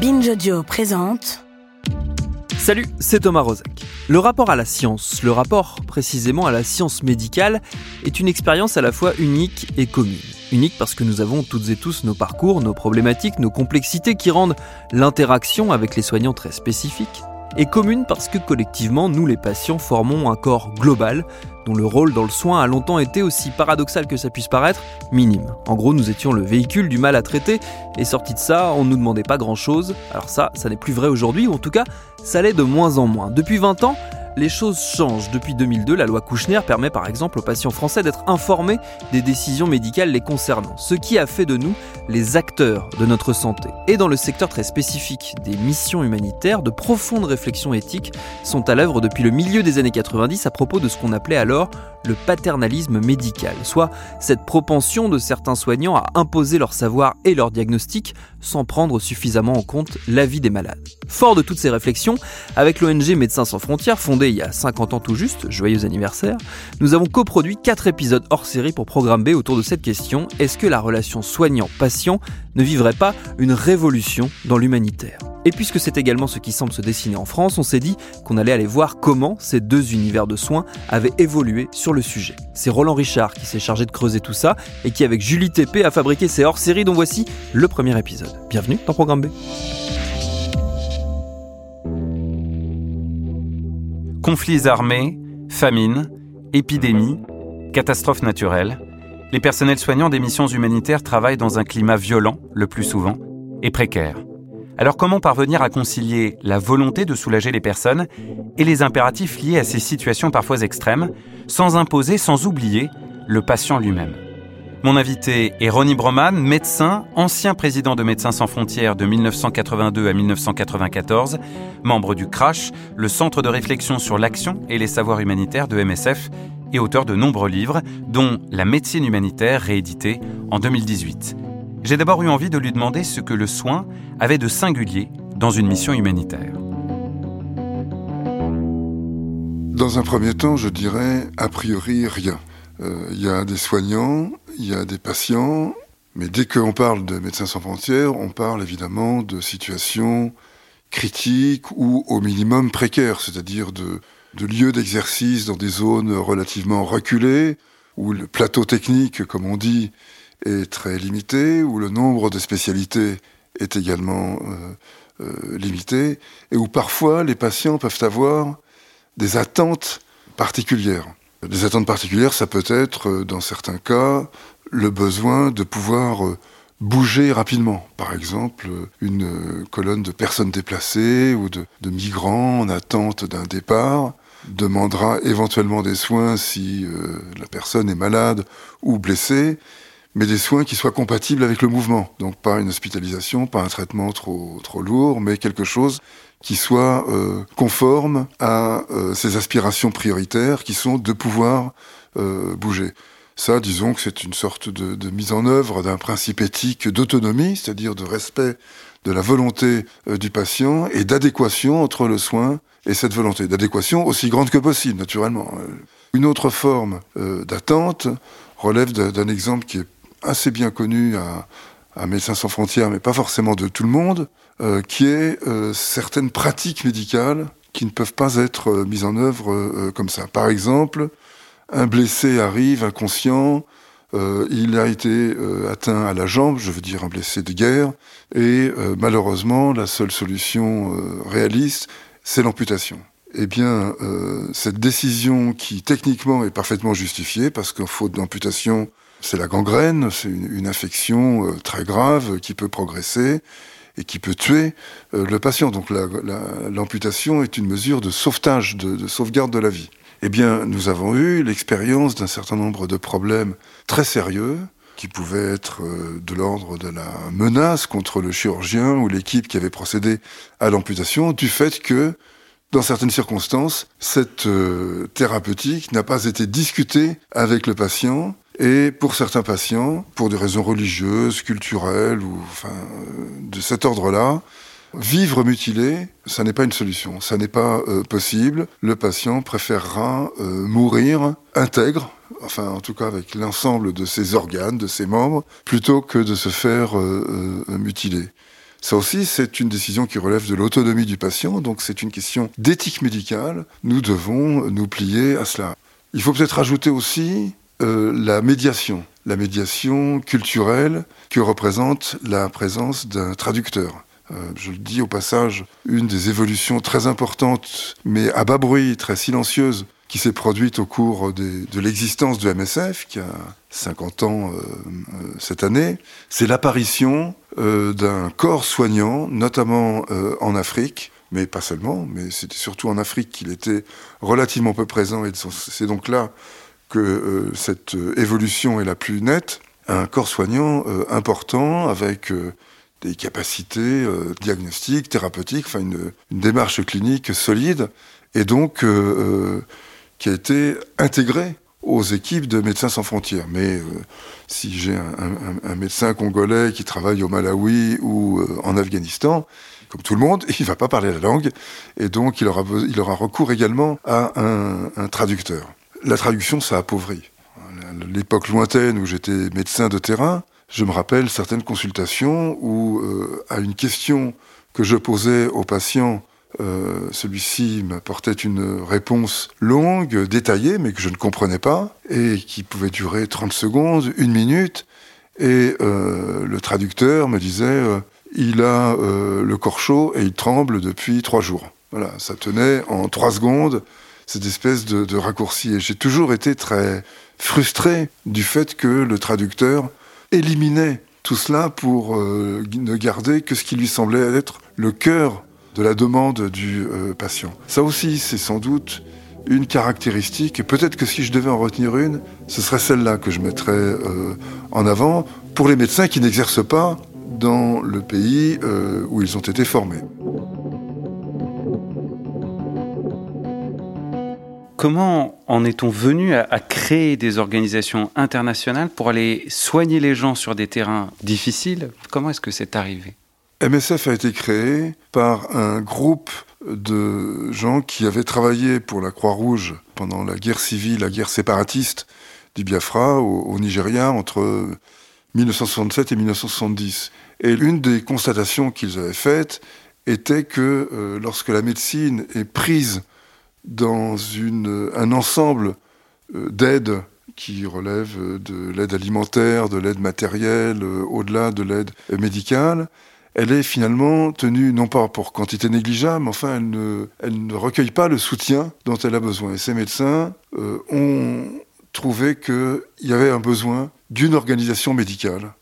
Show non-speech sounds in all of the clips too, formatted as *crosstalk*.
Binge Audio présente. Salut, c'est Thomas Rozek. Le rapport à la science, le rapport précisément à la science médicale, est une expérience à la fois unique et commune. Unique parce que nous avons toutes et tous nos parcours, nos problématiques, nos complexités qui rendent l'interaction avec les soignants très spécifique et commune parce que collectivement, nous les patients formons un corps global dont le rôle dans le soin a longtemps été, aussi paradoxal que ça puisse paraître, minime. En gros, nous étions le véhicule du mal à traiter, et sorti de ça, on ne nous demandait pas grand-chose. Alors ça, ça n'est plus vrai aujourd'hui, ou en tout cas, ça l'est de moins en moins. Depuis 20 ans, les choses changent. Depuis 2002, la loi Kouchner permet par exemple aux patients français d'être informés des décisions médicales les concernant, ce qui a fait de nous les acteurs de notre santé. Et dans le secteur très spécifique des missions humanitaires, de profondes réflexions éthiques sont à l'œuvre depuis le milieu des années 90 à propos de ce qu'on appelait alors le paternalisme médical, soit cette propension de certains soignants à imposer leur savoir et leur diagnostic sans prendre suffisamment en compte l'avis des malades. Fort de toutes ces réflexions, avec l'ONG Médecins sans frontières, fondée il y a 50 ans tout juste, joyeux anniversaire, nous avons coproduit 4 épisodes hors série pour Programme B autour de cette question, est-ce que la relation soignant-patient ne vivrait pas une révolution dans l'humanitaire et puisque c'est également ce qui semble se dessiner en France, on s'est dit qu'on allait aller voir comment ces deux univers de soins avaient évolué sur le sujet. C'est Roland Richard qui s'est chargé de creuser tout ça et qui, avec Julie TP, a fabriqué ces hors-séries dont voici le premier épisode. Bienvenue dans Programme B. Conflits armés, famine, épidémies, catastrophes naturelles. Les personnels soignants des missions humanitaires travaillent dans un climat violent, le plus souvent, et précaire. Alors comment parvenir à concilier la volonté de soulager les personnes et les impératifs liés à ces situations parfois extrêmes, sans imposer, sans oublier le patient lui-même? Mon invité est Ronnie Broman, médecin, ancien président de Médecins sans frontières de 1982 à 1994, membre du CRASH, le Centre de réflexion sur l'action et les savoirs humanitaires de MSF, et auteur de nombreux livres, dont La médecine humanitaire réédité en 2018. J'ai d'abord eu envie de lui demander ce que le soin avait de singulier dans une mission humanitaire. Dans un premier temps, je dirais a priori rien. Euh, il y a des soignants, il y a des patients, mais dès qu'on parle de Médecins sans frontières, on parle évidemment de situations critiques ou au minimum précaires, c'est-à-dire de, lieux d'exercice dans des zones relativement reculées, où le plateau technique, comme on dit, est très limité, où le nombre de spécialités est également euh, euh, limité, et où parfois les patients peuvent avoir des attentes particulières. Des attentes particulières, ça peut être, euh, dans certains cas, le besoin de pouvoir bouger rapidement. Par exemple, une colonne de personnes déplacées ou de, migrants en attente d'un départ demandera éventuellement des soins si la personne est malade ou blessée, mais des soins qui soient compatibles avec le mouvement. Donc pas une hospitalisation, pas un traitement trop lourd, mais quelque chose qui soit euh, conforme à euh, ces aspirations prioritaires qui sont de pouvoir euh, bouger. Ça, disons que c'est une sorte de, de, mise en œuvre d'un principe éthique d'autonomie, c'est-à-dire de respect de la volonté du patient et d'adéquation entre le soin et cette volonté. D'adéquation aussi grande que possible, naturellement. Une autre forme d'attente relève d'un exemple qui est assez bien connu à, à, Médecins sans frontières, mais pas forcément de tout le monde, euh, qui est euh, certaines pratiques médicales qui ne peuvent pas être euh, mises en œuvre euh, comme ça. Par exemple, un blessé arrive inconscient, euh, il a été atteint à la jambe, je veux dire un blessé de guerre, et malheureusement, la seule solution réaliste, c'est l'amputation eh bien, euh, cette décision qui techniquement est parfaitement justifiée, parce qu'en faute d'amputation, c'est la gangrène, c'est une, infection euh, très grave qui peut progresser et qui peut tuer euh, le patient. Donc l'amputation est une mesure de sauvetage, de, de, sauvegarde de la vie. Eh bien, nous avons eu l'expérience d'un certain nombre de problèmes très sérieux qui pouvaient être euh, de l'ordre de la menace contre le chirurgien ou l'équipe qui avait procédé à l'amputation, du fait que dans certaines circonstances, cette thérapeutique n'a pas été discutée avec le patient et pour certains patients, pour des raisons religieuses, culturelles ou euh, de cet ordre-là, vivre mutilé, ça n'est pas une solution, ça n'est pas euh, possible. Le patient préférera euh, mourir intègre, enfin en tout cas avec l'ensemble de ses organes, de ses membres, plutôt que de se faire mutiler. Ça aussi, c'est une décision qui relève de l'autonomie du patient, donc c'est une question d'éthique médicale. Nous devons nous plier à cela. Il faut peut-être ajouter aussi euh, la médiation, la médiation culturelle que représente la présence d'un traducteur. Euh, je le dis au passage, une des évolutions très importantes, mais à bas bruit, très silencieuse, qui s'est produite au cours de l'existence de MSF, qui a 50 ans euh, cette année, c'est l'apparition d'un corps soignant, notamment en Afrique, mais pas seulement, mais c'était surtout en Afrique qu'il était relativement peu présent, et c'est donc là que cette évolution est la plus nette, un corps soignant important avec des capacités euh, diagnostiques, thérapeutiques, enfin une, démarche clinique solide, et donc euh, euh, qui a été intégrée aux équipes de Médecins sans frontières. Mais si j'ai un, médecin congolais qui travaille au Malawi ou en Afghanistan, comme tout le monde, *laughs* il ne va pas parler la langue, et donc il aura, recours également à un traducteur. La traduction, ça appauvrit. L'époque lointaine où j'étais médecin de terrain, je me rappelle certaines consultations où, euh, à une question que je posais au patient, euh, celui-ci m'apportait une réponse longue, détaillée, mais que je ne comprenais pas, et qui pouvait durer 30 secondes, une minute. Et euh, le traducteur me disait, il a le corps chaud et il tremble depuis trois jours. Voilà, ça tenait en trois secondes, cette espèce de, raccourci. Et j'ai toujours été très frustré du fait que le traducteur éliminait tout cela pour euh, ne garder que ce qui lui semblait être le cœur de la demande du euh, patient. Ça aussi, c'est sans doute une caractéristique, et peut-être que si je devais en retenir une, ce serait celle-là que je mettrais euh, en avant pour les médecins qui n'exercent pas dans le pays où ils ont été formés. Comment en est-on venu à, créer des organisations internationales pour aller soigner les gens sur des terrains difficiles? Comment est-ce que c'est arrivé? MSF a été créé par un groupe de gens qui avaient travaillé pour la Croix-Rouge pendant la guerre civile, la guerre séparatiste du Biafra au, Nigeria entre 1967 et 1970. Et l'une des constatations qu'ils avaient faites était que euh, lorsque la médecine est prise dans un ensemble euh, d'aides qui relève de l'aide alimentaire, de l'aide matérielle, euh, au-delà de l'aide médicale, elle est finalement tenue, non pas pour quantité négligeable, mais enfin, elle ne, recueille pas le soutien dont elle a besoin. Et ces médecins euh, ont trouvé qu'il y avait un besoin d'une organisation médicale,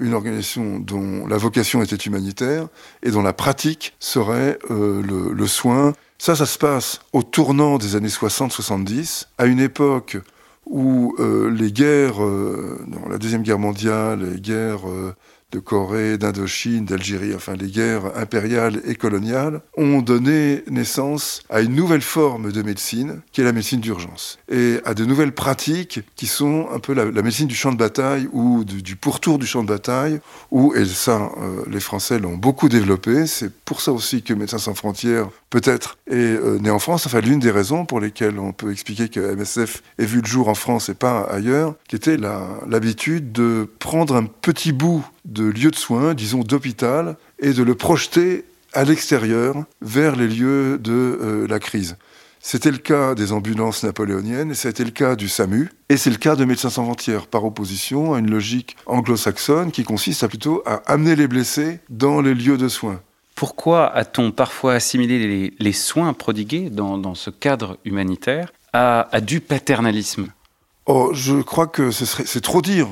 une organisation dont la vocation était humanitaire et dont la pratique serait le soin ça, ça se passe au tournant des années 60-70, à une époque où euh, les guerres, euh, la Deuxième Guerre mondiale, les guerres euh, de Corée, d'Indochine, d'Algérie, enfin les guerres impériales et coloniales, ont donné naissance à une nouvelle forme de médecine, qui est la médecine d'urgence, et à de nouvelles pratiques qui sont un peu la, médecine du champ de bataille ou du, pourtour du champ de bataille, où, et ça, euh, les Français l'ont beaucoup développé, c'est pour ça aussi que Médecins sans frontières, peut-être, est euh, né en France, enfin l'une des raisons pour lesquelles on peut expliquer que MSF est vu le jour en France et pas ailleurs, qui était l'habitude de prendre un petit bout de lieux de soins, disons d'hôpital, et de le projeter à l'extérieur vers les lieux de euh, la crise. C'était le cas des ambulances napoléoniennes, c'était le cas du SAMU, et c'est le cas de Médecins sans frontières, par opposition à une logique anglo-saxonne qui consiste plutôt à amener les blessés dans les lieux de soins. Pourquoi a-t-on parfois assimilé les, soins prodigués dans, ce cadre humanitaire à du paternalisme? Oh, je crois que c'est trop dire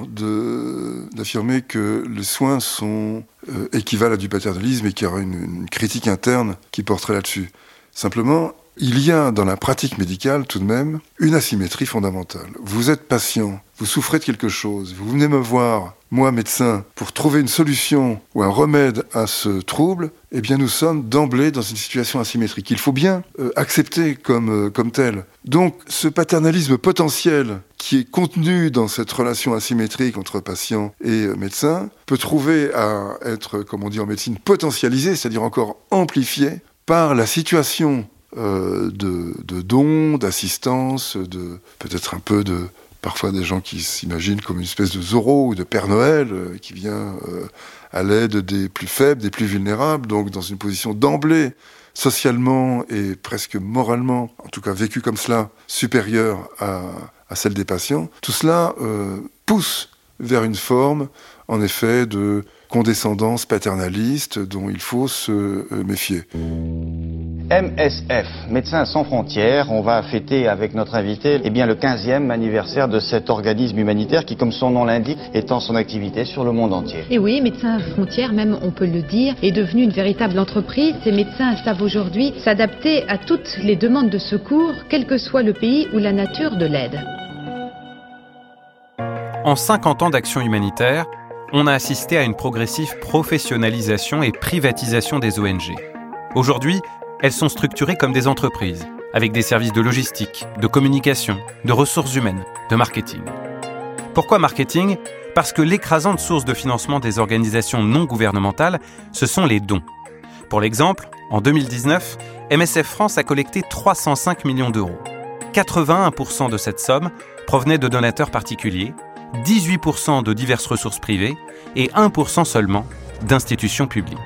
d'affirmer que les soins sont euh, équivalent à du paternalisme et qu'il y aura une, une critique interne qui porterait là-dessus. Simplement, il y a dans la pratique médicale tout de même une asymétrie fondamentale. Vous êtes patient, vous souffrez de quelque chose, vous venez me voir, moi médecin, pour trouver une solution ou un remède à ce trouble, eh bien nous sommes d'emblée dans une situation asymétrique. Il faut bien euh, accepter comme, euh, comme tel. Donc ce paternalisme potentiel qui est contenu dans cette relation asymétrique entre patient et euh, médecin peut trouver à être, comme on dit en médecine, potentialisé, c'est-à-dire encore amplifié par la situation euh, de, dons, d'assistance, de peut-être un peu de parfois des gens qui s'imaginent comme une espèce de Zorro ou de Père Noël qui vient à l'aide des plus faibles, des plus vulnérables, donc dans une position d'emblée socialement et presque moralement, en tout cas vécue comme cela, supérieure à, celle des patients, tout cela euh, pousse vers une forme, en effet, de condescendance paternaliste dont il faut se euh, méfier. MSF, Médecins sans frontières, on va fêter avec notre invité eh bien, le 15e anniversaire de cet organisme humanitaire qui, comme son nom l'indique, étend son activité sur le monde entier. Et oui, Médecins sans frontières, même on peut le dire, est devenu une véritable entreprise. Ces médecins savent aujourd'hui s'adapter à toutes les demandes de secours, quel que soit le pays ou la nature de l'aide. En 50 ans d'action humanitaire, on a assisté à une progressive professionnalisation et privatisation des ONG. Aujourd'hui, elles sont structurées comme des entreprises, avec des services de logistique, de communication, de ressources humaines, de marketing. Pourquoi marketing? Parce que l'écrasante source de financement des organisations non gouvernementales, ce sont les dons. Pour l'exemple, en 2019, MSF France a collecté 305 millions d'euros. 81% de cette somme provenait de donateurs particuliers, 18% de diverses ressources privées et 1% seulement d'institutions publiques.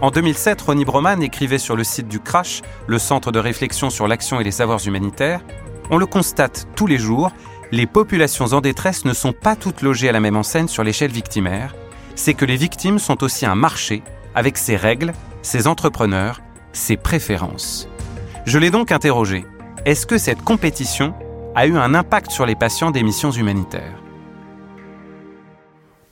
En 2007, Ronnie Broman écrivait sur le site du Crash, le centre de réflexion sur l'action et les savoirs humanitaires On le constate tous les jours, les populations en détresse ne sont pas toutes logées à la même enseigne sur l'échelle victimaire. C'est que les victimes sont aussi un marché avec ses règles, ses entrepreneurs, ses préférences. Je l'ai donc interrogé. Est-ce que cette compétition a eu un impact sur les patients des missions humanitaires?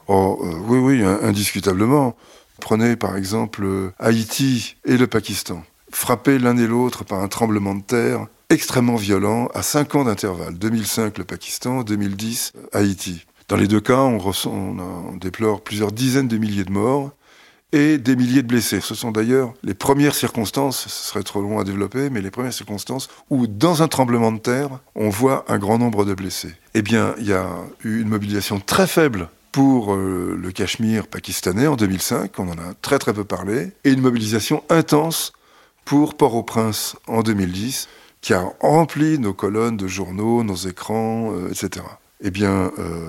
Oh, euh, oui, oui, indiscutablement. Prenez par exemple euh, Haïti et le Pakistan, frappés l'un et l'autre par un tremblement de terre extrêmement violent à 5 ans d'intervalle. 2005 le Pakistan, 2010 Haïti. Dans les deux cas, on déplore plusieurs dizaines de milliers de morts et des milliers de blessés. Ce sont d'ailleurs les premières circonstances, ce serait trop long à développer, mais les premières circonstances où, dans un tremblement de terre, on voit un grand nombre de blessés. Eh bien, il y a eu une mobilisation très faible pour euh, le Cachemire pakistanais en 2005, on en a très très peu parlé, et une mobilisation intense pour Port-au-Prince en 2010, qui a rempli nos colonnes de journaux, nos écrans, euh, etc eh bien, euh,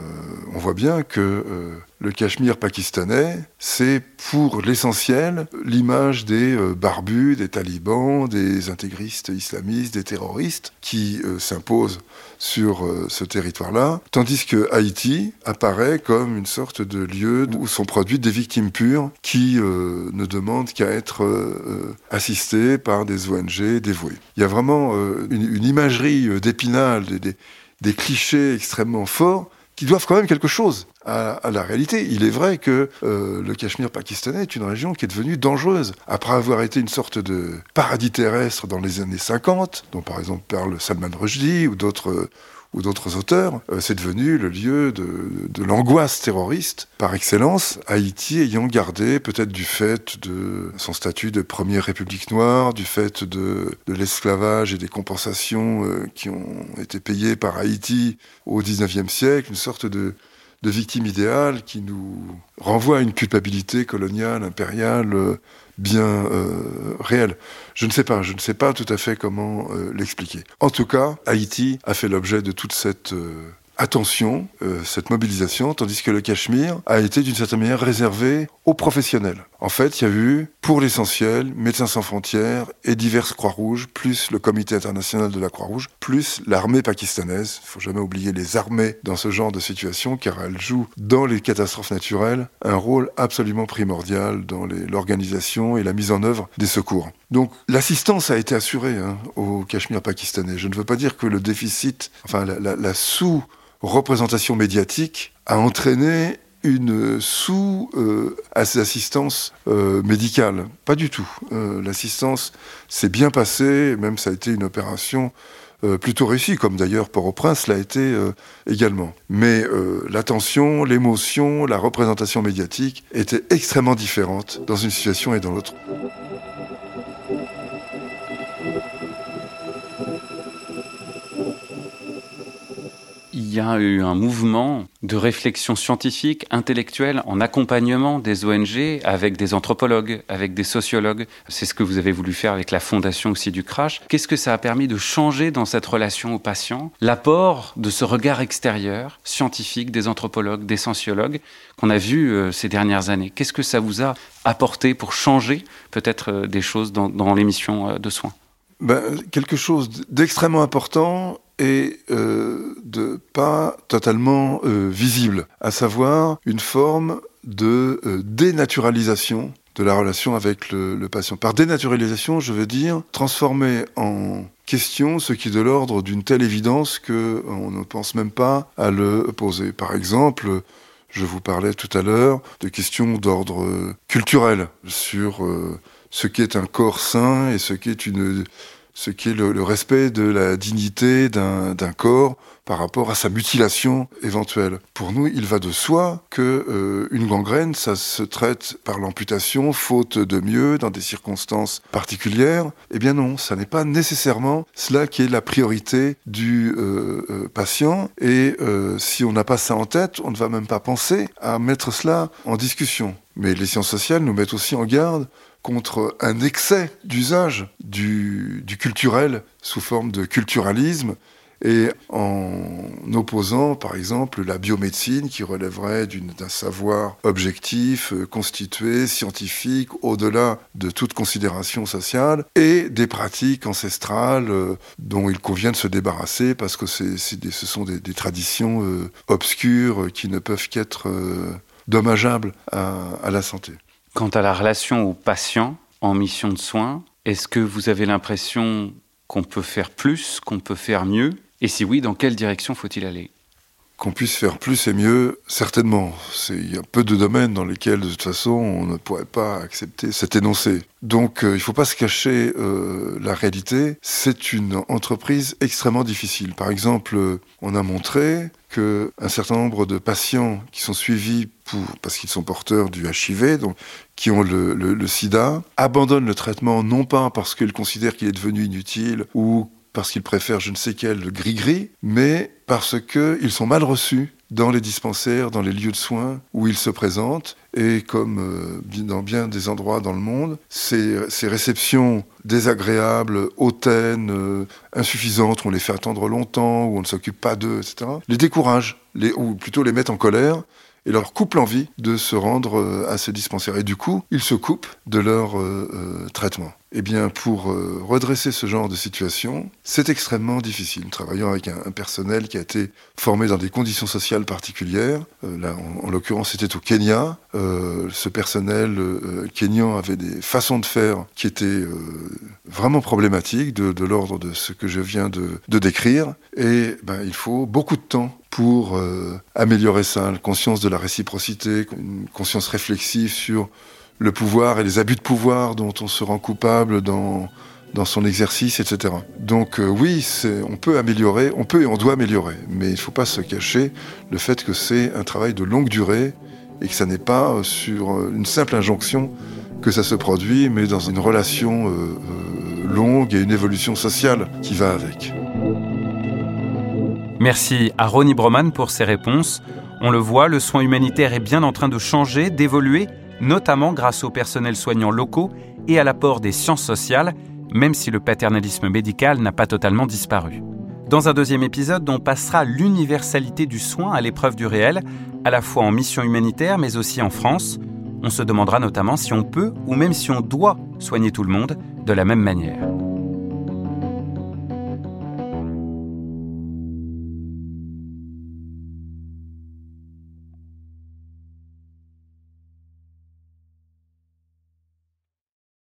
on voit bien que euh, le Cachemire pakistanais, c'est pour l'essentiel l'image des euh, barbus, des talibans, des intégristes islamistes, des terroristes qui s'imposent sur ce territoire-là, tandis que Haïti apparaît comme une sorte de lieu où sont produites des victimes pures qui ne demandent qu'à être assistées par des ONG dévouées. Il y a vraiment une, imagerie d'épinal, des des clichés extrêmement forts qui doivent quand même quelque chose à, la réalité. Il est vrai que euh, le Cachemire pakistanais est une région qui est devenue dangereuse. Après avoir été une sorte de paradis terrestre dans les années 50, dont par exemple parle Salman Rushdie ou d'autres ou d'autres auteurs, euh, c'est devenu le lieu de, l'angoisse terroriste. Par excellence, Haïti ayant gardé, peut-être du fait de son statut de première république noire, du fait de, l'esclavage et des compensations euh, qui ont été payées par Haïti au XIXe siècle, une sorte de, de victime idéale qui nous renvoie à une culpabilité coloniale, impériale, euh, bien euh, réel. Je ne sais pas, je ne sais pas tout à fait comment euh, l'expliquer. En tout cas, Haïti a fait l'objet de toute cette euh, attention, euh, cette mobilisation, tandis que le Cachemire a été d'une certaine manière réservé aux professionnels. En fait, il y a eu, pour l'essentiel, Médecins sans frontières et diverses Croix-Rouges, plus le Comité international de la Croix-Rouge, plus l'armée pakistanaise. Il faut jamais oublier les armées dans ce genre de situation, car elles jouent dans les catastrophes naturelles un rôle absolument primordial dans l'organisation et la mise en œuvre des secours. Donc l'assistance a été assurée hein, au Cachemire pakistanais. Je ne veux pas dire que le déficit, enfin la, la sous représentation médiatique a entraîné une sous-assistance euh, euh, médicale. Pas du tout. Euh, l'assistance s'est bien passée, même ça a été une opération plutôt réussie, comme d'ailleurs Port-au-Prince l'a été également. Mais l'attention, l'émotion, la représentation médiatique étaient extrêmement différentes dans une situation et dans l'autre. Y a eu un mouvement de réflexion scientifique, intellectuelle, en accompagnement des ONG avec des anthropologues, avec des sociologues. C'est ce que vous avez voulu faire avec la fondation aussi du Crash. Qu'est-ce que ça a permis de changer dans cette relation au patient L'apport de ce regard extérieur, scientifique, des anthropologues, des sociologues, qu'on a vu euh, ces dernières années. Qu'est-ce que ça vous a apporté pour changer peut-être euh, des choses dans, dans l'émission euh, de soins? Ben, Quelque chose d'extrêmement important et euh, de pas totalement euh, visible, à savoir une forme de euh, dénaturalisation de la relation avec le, patient. Par dénaturalisation, je veux dire transformer en question ce qui est de l'ordre d'une telle évidence que on ne pense même pas à le poser. Par exemple, je vous parlais tout à l'heure de questions d'ordre culturel sur ce qu'est un corps sain et ce qu'est une ce qui est le, respect de la dignité d'un corps par rapport à sa mutilation éventuelle. Pour nous, il va de soi que euh, une gangrène, ça se traite par l'amputation, faute de mieux, dans des circonstances particulières. Eh bien non, ça n'est pas nécessairement cela qui est la priorité du euh, euh, patient. Et si on n'a pas ça en tête, on ne va même pas penser à mettre cela en discussion. Mais les sciences sociales nous mettent aussi en garde contre un excès d'usage du, culturel sous forme de culturalisme et en opposant par exemple la biomédecine qui relèverait d'un savoir objectif, euh, constitué, scientifique, au-delà de toute considération sociale, et des pratiques ancestrales euh, dont il convient de se débarrasser parce que ce sont des, traditions euh, obscures qui ne peuvent qu'être dommageables à la santé. Quant à la relation au patient en mission de soins, est-ce que vous avez l'impression qu'on peut faire plus, qu'on peut faire mieux? Et si oui, dans quelle direction faut-il aller? Qu'on puisse faire plus et mieux, certainement. Il y a peu de domaines dans lesquels, de toute façon, on ne pourrait pas accepter cet énoncé. Donc, euh, il ne faut pas se cacher euh, la réalité. C'est une entreprise extrêmement difficile. Par exemple, on a montré qu'un certain nombre de patients qui sont suivis parce qu'ils sont porteurs du HIV, donc qui ont le, le, le sida, abandonnent le traitement non pas parce qu'ils considèrent qu'il est devenu inutile ou parce qu'ils préfèrent je ne sais quel gris-gris, mais parce qu'ils sont mal reçus dans les dispensaires, dans les lieux de soins où ils se présentent. Et comme euh, dans bien des endroits dans le monde, ces, réceptions désagréables, hautaines, euh, insuffisantes, où on les fait attendre longtemps, où on ne s'occupe pas d'eux, etc., les découragent, ou plutôt les mettent en colère et leur coupe l'envie de se rendre euh, à ce dispensaire. Et du coup, ils se coupent de leur euh, euh, traitement. Eh bien, pour redresser ce genre de situation, c'est extrêmement difficile. Travaillant avec un, personnel qui a été formé dans des conditions sociales particulières, là, en, en l'occurrence, c'était au Kenya. Ce personnel kényan avait des façons de faire qui étaient vraiment problématiques, de, l'ordre de ce que je viens de, de décrire. Et ben, il faut beaucoup de temps pour euh, améliorer ça, la conscience de la réciprocité, une conscience réflexive sur le pouvoir et les abus de pouvoir dont on se rend coupable dans, dans son exercice, etc. Donc euh, oui, on peut améliorer, on peut et on doit améliorer, mais il ne faut pas se cacher le fait que c'est un travail de longue durée et que ça n'est pas sur une simple injonction que ça se produit, mais dans une relation euh, euh, longue et une évolution sociale qui va avec. Merci à Ronnie Broman pour ses réponses. On le voit, le soin humanitaire est bien en train de changer, d'évoluer, notamment grâce aux personnels soignants locaux et à l'apport des sciences sociales, même si le paternalisme médical n'a pas totalement disparu. Dans un deuxième épisode, on passera l'universalité du soin à l'épreuve du réel, à la fois en mission humanitaire mais aussi en France. On se demandera notamment si on peut ou même si on doit soigner tout le monde de la même manière.